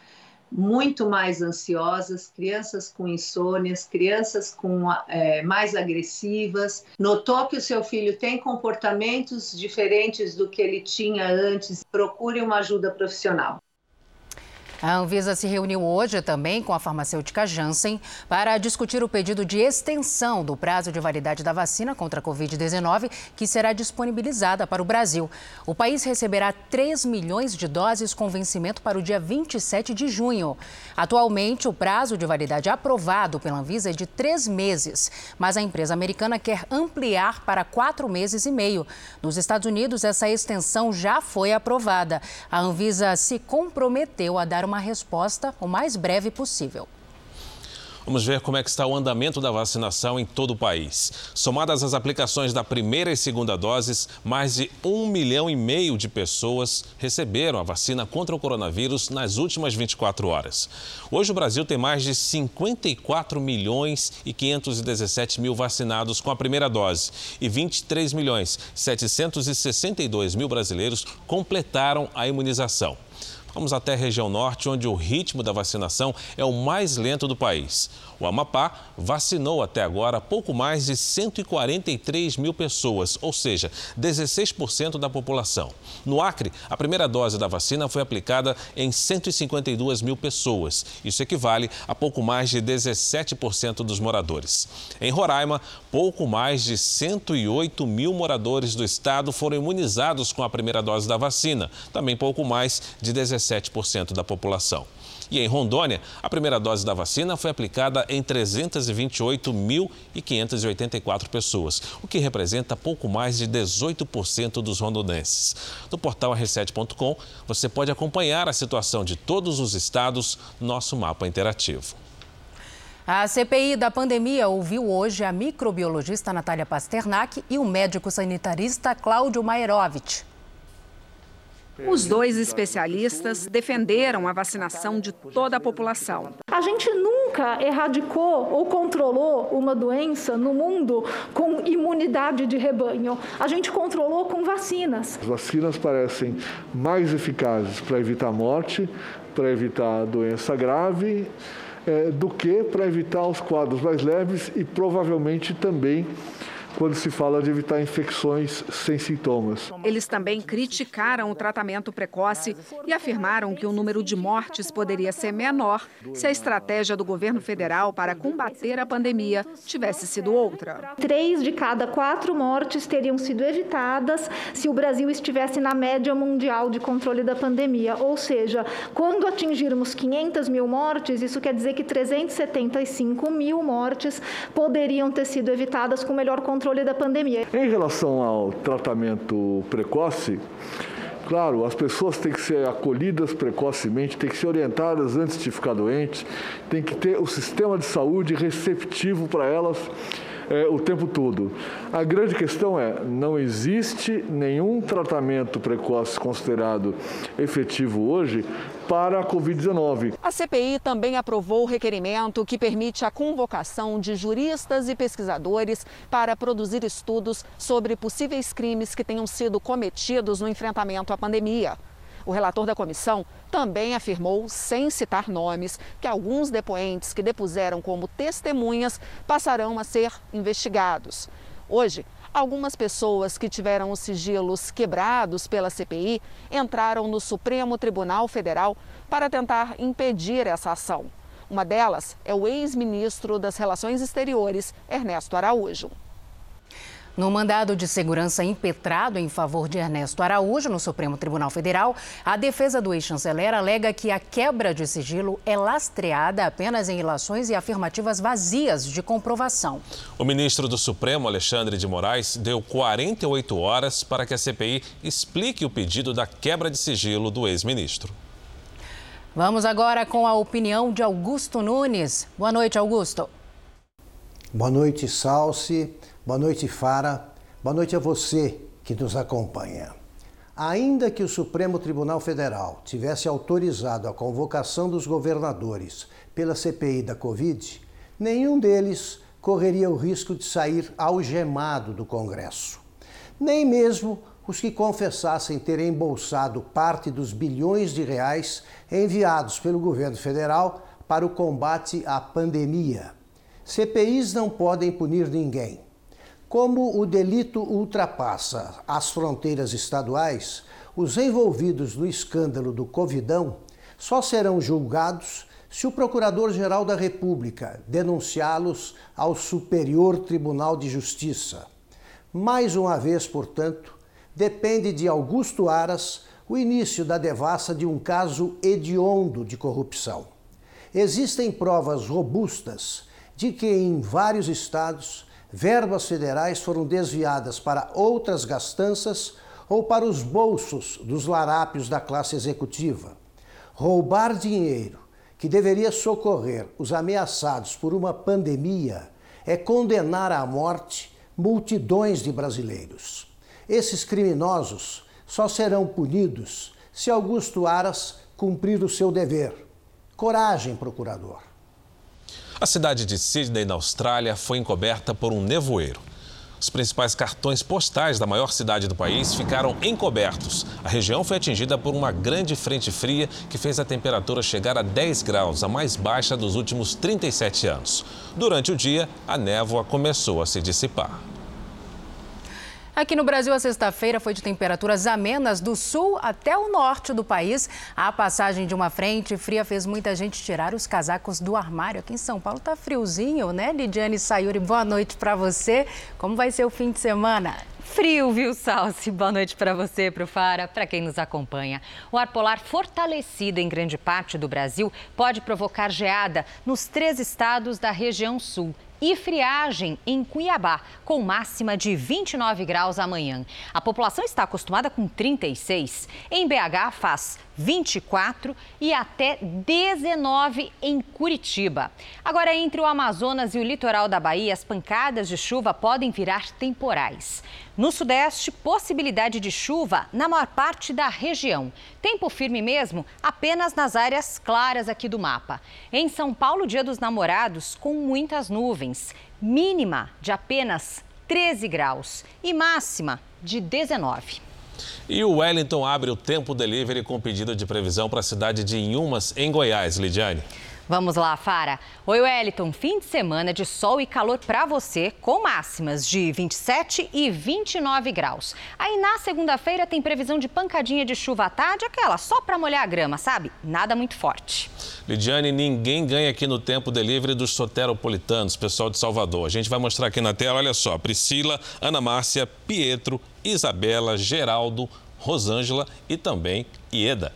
muito mais ansiosas, crianças com insônias, crianças com é, mais agressivas. Notou que o seu filho tem comportamentos diferentes do que ele tinha antes? Procure uma ajuda profissional. A Anvisa se reuniu hoje também com a farmacêutica Janssen para discutir o pedido de extensão do prazo de validade da vacina contra a Covid-19, que será disponibilizada para o Brasil. O país receberá 3 milhões de doses com vencimento para o dia 27 de junho. Atualmente, o prazo de validade aprovado pela Anvisa é de três meses, mas a empresa americana quer ampliar para quatro meses e meio. Nos Estados Unidos, essa extensão já foi aprovada. A Anvisa se comprometeu a dar uma resposta o mais breve possível. Vamos ver como é que está o andamento da vacinação em todo o país. Somadas as aplicações da primeira e segunda doses, mais de um milhão e meio de pessoas receberam a vacina contra o coronavírus nas últimas 24 horas. Hoje o Brasil tem mais de 54 milhões e 517 mil vacinados com a primeira dose e 23 milhões 762 mil brasileiros completaram a imunização. Vamos até a região norte, onde o ritmo da vacinação é o mais lento do país. O Amapá vacinou até agora pouco mais de 143 mil pessoas, ou seja, 16% da população. No Acre, a primeira dose da vacina foi aplicada em 152 mil pessoas. Isso equivale a pouco mais de 17% dos moradores. Em Roraima, pouco mais de 108 mil moradores do estado foram imunizados com a primeira dose da vacina, também pouco mais de 17% da população. E em Rondônia, a primeira dose da vacina foi aplicada em 328.584 pessoas, o que representa pouco mais de 18% dos rondonenses. No portal r7.com, você pode acompanhar a situação de todos os estados no nosso mapa interativo. A CPI da pandemia ouviu hoje a microbiologista Natália Pasternak e o médico sanitarista Cláudio Maerovitch. Os dois especialistas defenderam a vacinação de toda a população. A gente nunca erradicou ou controlou uma doença no mundo com imunidade de rebanho. A gente controlou com vacinas. As vacinas parecem mais eficazes para evitar morte, para evitar doença grave, é, do que para evitar os quadros mais leves e provavelmente também quando se fala de evitar infecções sem sintomas. Eles também criticaram o tratamento precoce e afirmaram que o número de mortes poderia ser menor se a estratégia do governo federal para combater a pandemia tivesse sido outra. Três de cada quatro mortes teriam sido evitadas se o Brasil estivesse na média mundial de controle da pandemia. Ou seja, quando atingirmos 500 mil mortes, isso quer dizer que 375 mil mortes poderiam ter sido evitadas com melhor controle controle da pandemia. Em relação ao tratamento precoce, Claro, as pessoas têm que ser acolhidas precocemente, têm que ser orientadas antes de ficar doentes, tem que ter o sistema de saúde receptivo para elas é, o tempo todo. A grande questão é: não existe nenhum tratamento precoce considerado efetivo hoje para a Covid-19. A CPI também aprovou o requerimento que permite a convocação de juristas e pesquisadores para produzir estudos sobre possíveis crimes que tenham sido cometidos no enfrentamento à pandemia. O relator da comissão também afirmou, sem citar nomes, que alguns depoentes que depuseram como testemunhas passarão a ser investigados. Hoje, Algumas pessoas que tiveram os sigilos quebrados pela CPI entraram no Supremo Tribunal Federal para tentar impedir essa ação. Uma delas é o ex-ministro das Relações Exteriores, Ernesto Araújo. No mandado de segurança impetrado em favor de Ernesto Araújo no Supremo Tribunal Federal, a defesa do ex-chanceler alega que a quebra de sigilo é lastreada apenas em relações e afirmativas vazias de comprovação. O ministro do Supremo, Alexandre de Moraes, deu 48 horas para que a CPI explique o pedido da quebra de sigilo do ex-ministro. Vamos agora com a opinião de Augusto Nunes. Boa noite, Augusto. Boa noite, Salsi. Boa noite, Fara. Boa noite a você que nos acompanha. Ainda que o Supremo Tribunal Federal tivesse autorizado a convocação dos governadores pela CPI da Covid, nenhum deles correria o risco de sair algemado do Congresso. Nem mesmo os que confessassem ter embolsado parte dos bilhões de reais enviados pelo governo federal para o combate à pandemia. CPIs não podem punir ninguém como o delito ultrapassa as fronteiras estaduais, os envolvidos no escândalo do Covidão só serão julgados se o Procurador-Geral da República denunciá-los ao Superior Tribunal de Justiça. Mais uma vez, portanto, depende de Augusto Aras o início da devassa de um caso hediondo de corrupção. Existem provas robustas de que em vários estados verbas federais foram desviadas para outras gastanças ou para os bolsos dos larápios da classe executiva. Roubar dinheiro que deveria socorrer os ameaçados por uma pandemia é condenar à morte multidões de brasileiros. Esses criminosos só serão punidos se Augusto Aras cumprir o seu dever. Coragem, procurador. A cidade de Sydney, na Austrália, foi encoberta por um nevoeiro. Os principais cartões postais da maior cidade do país ficaram encobertos. A região foi atingida por uma grande frente fria que fez a temperatura chegar a 10 graus, a mais baixa dos últimos 37 anos. Durante o dia, a névoa começou a se dissipar. Aqui no Brasil, a sexta-feira foi de temperaturas amenas do sul até o norte do país. A passagem de uma frente fria fez muita gente tirar os casacos do armário. Aqui em São Paulo tá friozinho, né? Lidiane Sayuri, boa noite para você. Como vai ser o fim de semana? Frio, viu, Salsi? Boa noite para você, para o Fara, para quem nos acompanha. O ar polar fortalecido em grande parte do Brasil pode provocar geada nos três estados da região sul e friagem em Cuiabá, com máxima de 29 graus amanhã. A população está acostumada com 36. Em BH faz 24 e até 19 em Curitiba. Agora, entre o Amazonas e o litoral da Bahia, as pancadas de chuva podem virar temporais. No Sudeste, possibilidade de chuva na maior parte da região. Tempo firme mesmo apenas nas áreas claras aqui do mapa. Em São Paulo, dia dos namorados, com muitas nuvens. Mínima de apenas 13 graus e máxima de 19. E o Wellington abre o tempo delivery com pedido de previsão para a cidade de Inhumas, em Goiás, Lidiane. Vamos lá, Fara. Oi, Wellington. Fim de semana de sol e calor para você, com máximas de 27 e 29 graus. Aí na segunda-feira tem previsão de pancadinha de chuva à tarde, aquela só para molhar a grama, sabe? Nada muito forte. Lidiane, ninguém ganha aqui no tempo delivery dos soteropolitanos, pessoal de Salvador. A gente vai mostrar aqui na tela, olha só, Priscila, Ana Márcia, Pietro, Isabela, Geraldo, Rosângela e também Ieda.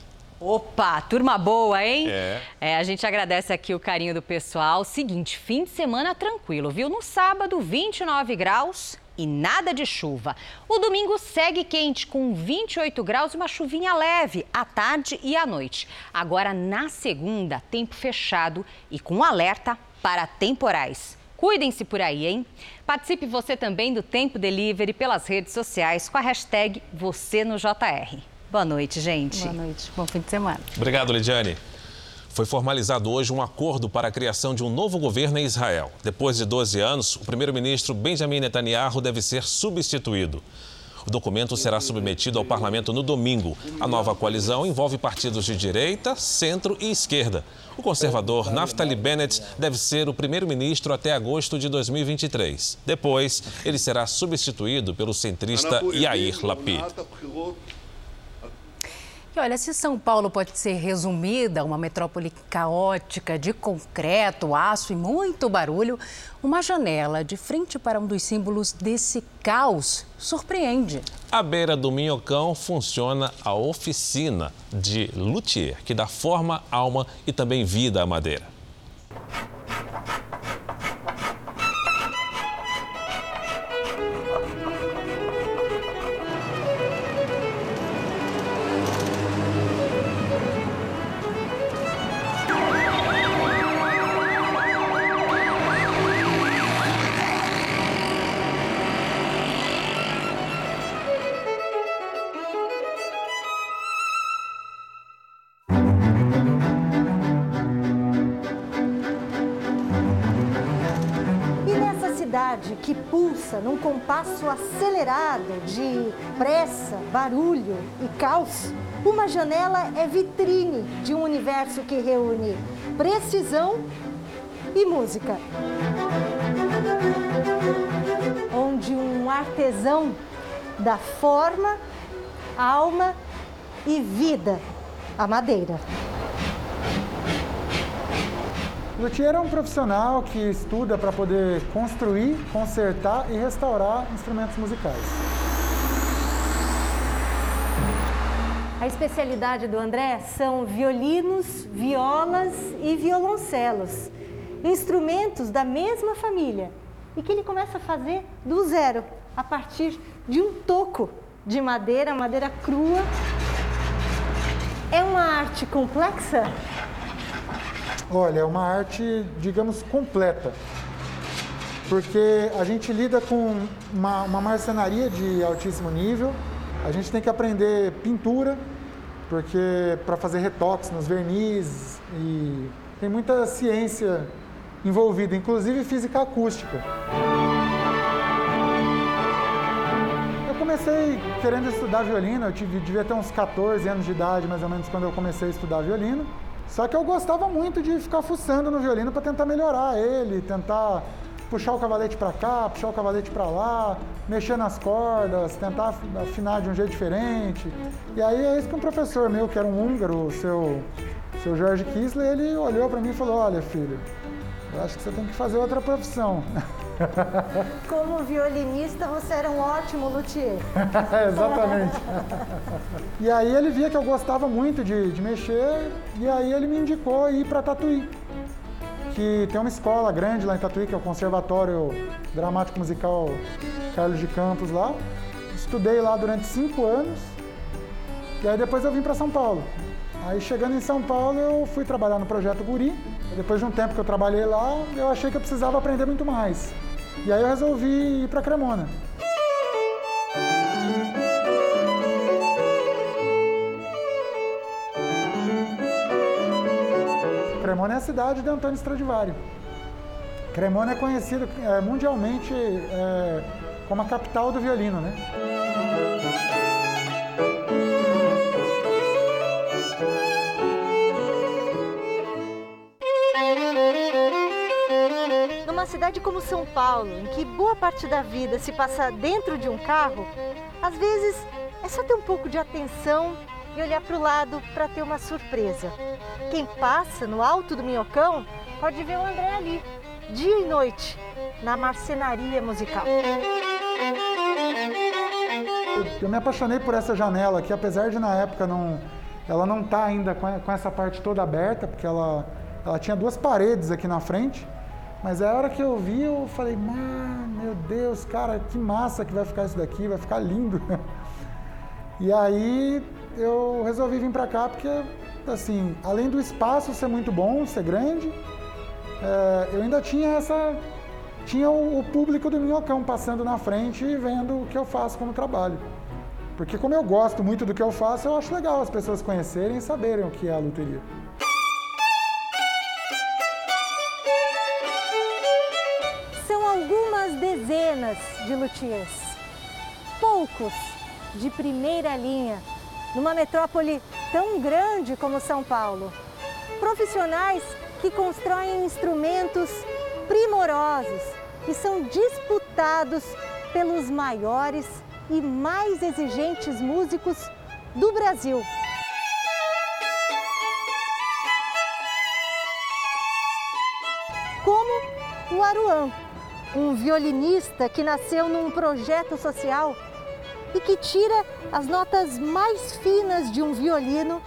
Opa, turma boa, hein? É. é. A gente agradece aqui o carinho do pessoal. Seguinte, fim de semana tranquilo, viu? No sábado, 29 graus e nada de chuva. O domingo segue quente, com 28 graus e uma chuvinha leve à tarde e à noite. Agora, na segunda, tempo fechado e com alerta para temporais. Cuidem-se por aí, hein? Participe você também do Tempo Delivery pelas redes sociais com a hashtag Você no JR. Boa noite, gente. Boa noite. Bom fim de semana. Obrigado, Lidiane. Foi formalizado hoje um acordo para a criação de um novo governo em Israel. Depois de 12 anos, o primeiro-ministro Benjamin Netanyahu deve ser substituído. O documento será submetido ao parlamento no domingo. A nova coalizão envolve partidos de direita, centro e esquerda. O conservador Naftali Bennett deve ser o primeiro-ministro até agosto de 2023. Depois, ele será substituído pelo centrista Yair Lapid. E olha, se São Paulo pode ser resumida uma metrópole caótica de concreto, aço e muito barulho, uma janela de frente para um dos símbolos desse caos surpreende. À beira do Minhocão funciona a oficina de luthier, que dá forma, alma e também vida à madeira. Que pulsa num compasso acelerado de pressa, barulho e caos, uma janela é vitrine de um universo que reúne precisão e música. Onde um artesão dá forma, alma e vida à madeira. Luthier é um profissional que estuda para poder construir, consertar e restaurar instrumentos musicais. A especialidade do André são violinos, violas e violoncelos, instrumentos da mesma família e que ele começa a fazer do zero, a partir de um toco de madeira, madeira crua. É uma arte complexa? Olha, é uma arte, digamos, completa. Porque a gente lida com uma, uma marcenaria de altíssimo nível, a gente tem que aprender pintura, porque para fazer retoques nos vernizes e tem muita ciência envolvida, inclusive física acústica. Eu comecei querendo estudar violino, eu tive, devia ter uns 14 anos de idade, mais ou menos, quando eu comecei a estudar violino. Só que eu gostava muito de ficar fuçando no violino para tentar melhorar ele, tentar puxar o cavalete para cá, puxar o cavalete para lá, mexer nas cordas, tentar afinar de um jeito diferente. E aí é isso que um professor meu, que era um húngaro, o seu, seu Jorge Kissler, ele olhou para mim e falou: Olha, filho, eu acho que você tem que fazer outra profissão. (laughs) Como violinista, você era um ótimo luthier. (laughs) Exatamente. e aí ele via que eu gostava muito de, de mexer, e aí ele me indicou ir para Tatuí. Que tem uma escola grande lá em Tatuí, que é o Conservatório Dramático Musical Carlos de Campos lá. Estudei lá durante cinco anos, e aí depois eu vim para São Paulo. Aí chegando em São Paulo, eu fui trabalhar no Projeto Guri. Depois de um tempo que eu trabalhei lá, eu achei que eu precisava aprender muito mais. E aí eu resolvi ir para Cremona. Cremona é a cidade de Antônio Stradivari. Cremona é conhecido é, mundialmente é, como a capital do violino, né? Cidade como São Paulo, em que boa parte da vida se passa dentro de um carro, às vezes é só ter um pouco de atenção e olhar para o lado para ter uma surpresa. Quem passa no alto do Minhocão pode ver o André ali, dia e noite, na marcenaria musical. Eu me apaixonei por essa janela que apesar de na época não, ela não tá ainda com essa parte toda aberta, porque ela, ela tinha duas paredes aqui na frente, mas a hora que eu vi, eu falei, meu Deus, cara, que massa que vai ficar isso daqui, vai ficar lindo. (laughs) E aí eu resolvi vir para cá porque, assim, além do espaço ser muito bom, ser grande, é, eu ainda tinha essa. Tinha o, o público do Minhocão passando na frente e vendo o que eu faço como trabalho. Porque como eu gosto muito do que eu faço, eu acho legal as pessoas conhecerem e saberem o que é a luteria. de luthiers. Poucos de primeira linha, numa metrópole tão grande como São Paulo. Profissionais que constroem instrumentos primorosos e são disputados pelos maiores e mais exigentes músicos do Brasil. Como o Aruan, um violinista que nasceu num projeto social e que tira as notas mais finas de um violino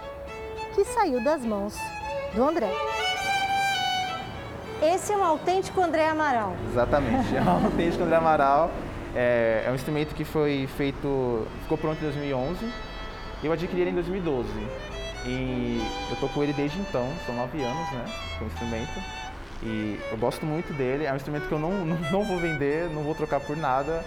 que saiu das mãos do André. Esse é um autêntico André Amaral. Exatamente, é um (laughs) autêntico André Amaral. É, é um instrumento que foi feito, ficou pronto em 2011 e eu adquiri ele em 2012. E eu tô com ele desde então, são nove anos, né, com o instrumento. E eu gosto muito dele, é um instrumento que eu não, (laughs) não, não vou vender, não vou trocar por nada.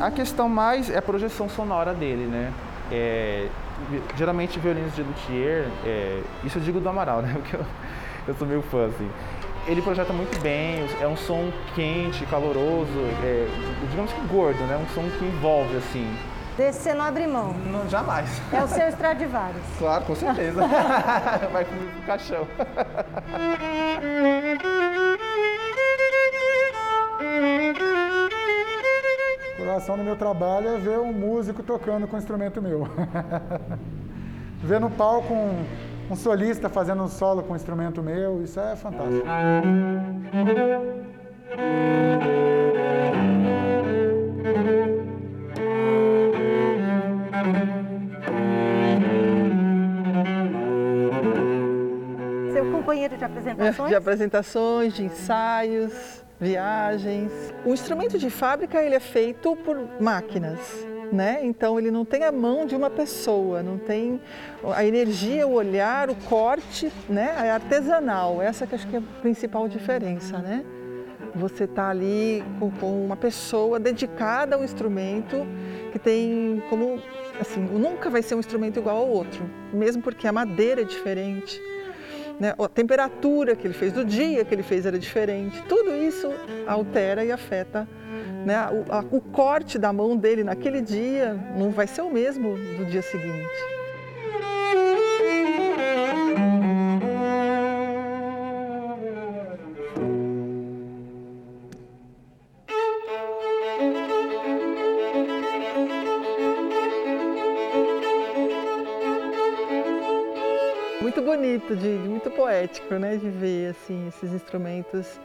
A questão mais é a projeção sonora dele, né? É, geralmente violinos de luthier, é, isso eu digo do Amaral, né? (laughs) Porque eu, eu sou meio fã, assim. Ele projeta muito bem, é um som quente, caloroso, é, digamos que gordo, né? Um som que envolve, assim. Desse você não abre mão? Não, jamais. É o seu Stradivarius. (laughs) Claro, com certeza. (laughs) Vai pro caixão. O coração do meu trabalho é ver um músico tocando com um instrumento meu. (laughs) ver no palco um, um solista fazendo um solo com um instrumento meu, isso é fantástico. Seu companheiro de apresentações? (laughs) De apresentações, de ensaios, viagens. O instrumento de fábrica ele é feito por máquinas. Né? Então ele não tem a mão de uma pessoa, não tem a energia, o olhar, o corte, né? É artesanal. Essa que acho que é a principal diferença, né? Você está ali com, com, uma pessoa dedicada ao instrumento que tem como assim, nunca vai ser um instrumento igual ao outro, mesmo porque a madeira é diferente. Né? A temperatura que ele fez, do dia que ele fez era diferente. Tudo isso altera e afeta né? O, a, o corte da mão dele naquele dia não vai ser o mesmo do dia seguinte. Bonito, de, muito poético, né, de ver assim esses instrumentos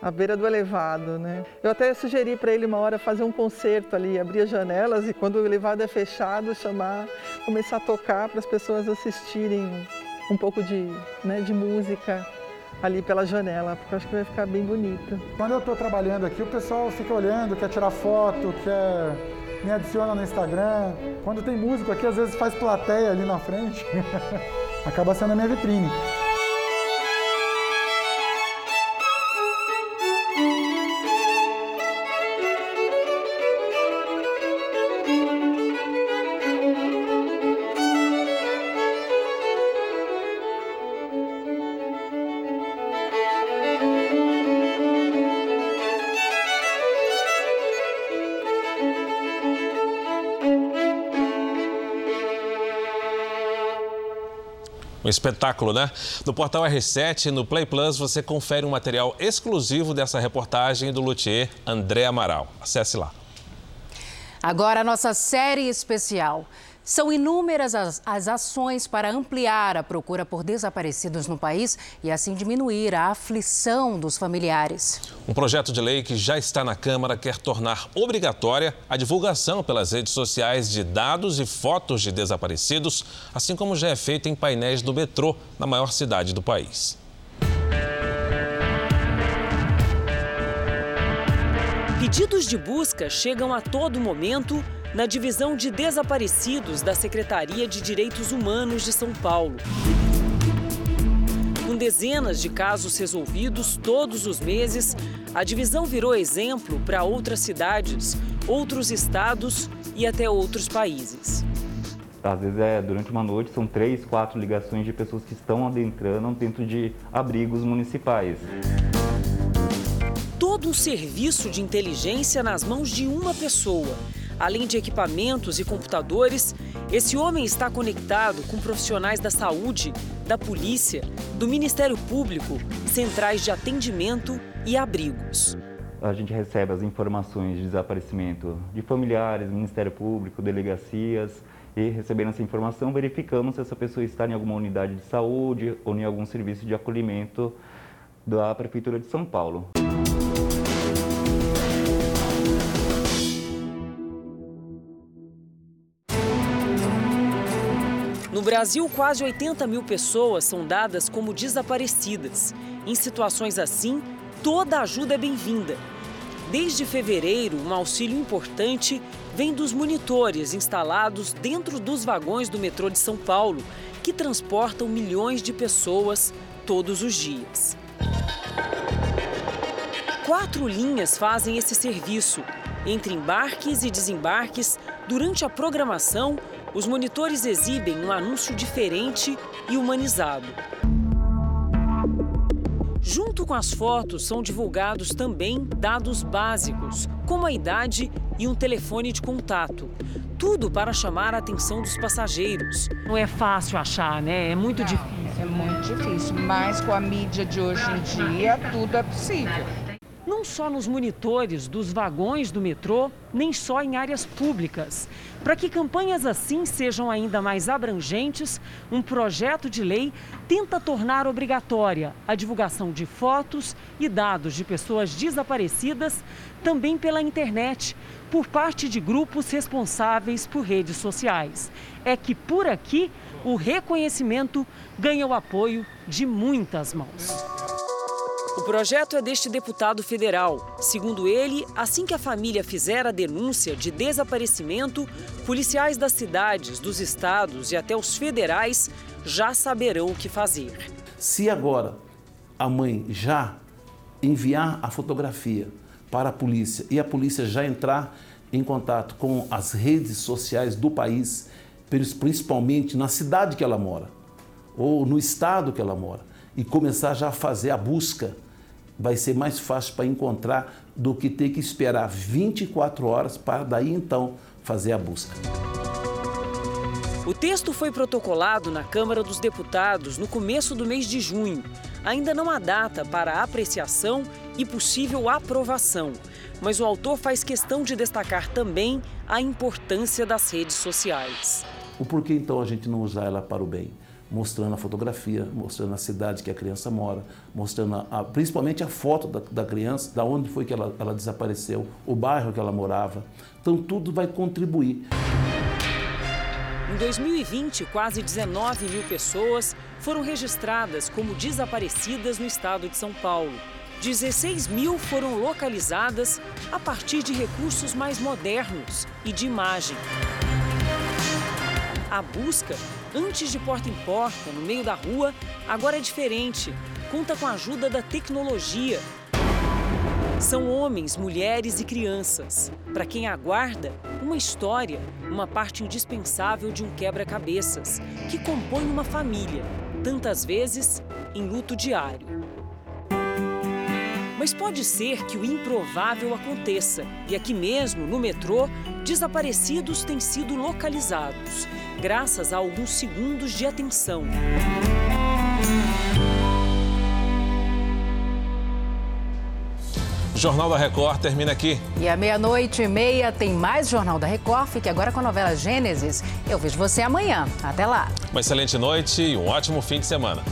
à beira do elevado, né? Eu até sugeri para ele uma hora fazer um concerto ali, abrir as janelas e quando o elevado é fechado, chamar, começar a tocar para as pessoas assistirem um pouco de, né, de música ali pela janela, porque eu acho que vai ficar bem bonito. Quando eu estou trabalhando aqui, o pessoal fica olhando, quer tirar foto, quer me adiciona no Instagram. Quando tem músico aqui, às vezes faz plateia ali na frente. (laughs) Acaba sendo a minha vitrine. Espetáculo, né? No portal R7 no Play Plus você confere um material exclusivo dessa reportagem do luthier André Amaral. Acesse lá. Agora a nossa série especial. São inúmeras as, as, ações para ampliar a procura por desaparecidos no país e assim diminuir a aflição dos familiares. Um projeto de lei que já está na Câmara quer tornar obrigatória a divulgação pelas redes sociais de dados e fotos de desaparecidos, assim como já é feito em painéis do metrô na maior cidade do país. Pedidos de busca chegam a todo momento na divisão de desaparecidos da Secretaria de Direitos Humanos de São Paulo. Com dezenas de casos resolvidos todos os meses, a divisão virou exemplo para outras cidades, outros estados e até outros países. Às vezes, é, durante uma noite, são três, quatro ligações de pessoas que estão adentrando dentro de abrigos municipais. Todo um serviço de inteligência nas mãos de uma pessoa Além de equipamentos e computadores, esse homem está conectado com profissionais da saúde, da polícia, do Ministério Público, centrais de atendimento e abrigos. a gente recebe as informações de desaparecimento de familiares, Ministério Público, delegacias, e recebendo essa informação, verificamos se essa pessoa está em alguma unidade de saúde ou em algum serviço de acolhimento da Prefeitura de São Paulo. No Brasil, quase 80 mil pessoas são dadas como desaparecidas. Em situações assim, toda ajuda é bem-vinda. Desde fevereiro, um auxílio importante vem dos monitores instalados dentro dos vagões do metrô de São Paulo, que transportam milhões de pessoas todos os dias. Quatro linhas fazem esse serviço. Entre embarques e desembarques, durante a programação, os monitores exibem um anúncio diferente e humanizado. Junto com as fotos, são divulgados também dados básicos, como a idade e um telefone de contato. Tudo para chamar a atenção dos passageiros. Não é fácil achar, né? É muito Não, difícil. É muito difícil, mas com a mídia de hoje em dia, tudo é possível. Não só nos monitores dos vagões do metrô, nem só em áreas públicas. Para que campanhas assim sejam ainda mais abrangentes, um projeto de lei tenta tornar obrigatória a divulgação de fotos e dados de pessoas desaparecidas também pela internet, por parte de grupos responsáveis por redes sociais. É que por aqui o reconhecimento ganha o apoio de muitas mãos. O projeto é deste deputado federal. Segundo ele, assim que a família fizer a denúncia de desaparecimento, policiais das cidades, dos estados e até os federais já saberão o que fazer. Se agora a mãe já enviar a fotografia para a polícia e a polícia já entrar em contato com as redes sociais do país, principalmente na cidade que ela mora ou no estado que ela mora, e começar já a fazer a busca, vai ser mais fácil para encontrar do que ter que esperar 24 horas para daí então fazer a busca. O texto foi protocolado na Câmara dos Deputados no começo do mês de junho. Ainda não há data para apreciação e possível aprovação, mas o autor faz questão de destacar também a importância das redes sociais. O porquê então a gente não usar ela para o bem? Mostrando a fotografia, mostrando a cidade que a criança mora, mostrando a, principalmente a foto da, da, criança, da onde foi que ela, ela desapareceu, o bairro que ela morava. Então tudo vai contribuir. Em 2020, quase 19 mil pessoas foram registradas como desaparecidas no estado de São Paulo. 16 mil foram localizadas a partir de recursos mais modernos e de imagem. A busca, antes de porta em porta, no meio da rua, agora é diferente. Conta com a ajuda da tecnologia. São homens, mulheres e crianças. Para quem aguarda, uma história, uma parte indispensável de um quebra-cabeças, que compõe uma família, tantas vezes em luto diário. Mas pode ser que o improvável aconteça e aqui mesmo, no metrô, desaparecidos têm sido localizados, graças a alguns segundos de atenção. O Jornal da Record termina aqui. E à meia-noite e meia tem mais Jornal da Record. Fique agora com a novela Gênesis. Eu vejo você amanhã. Até lá. Uma excelente noite e um ótimo fim de semana.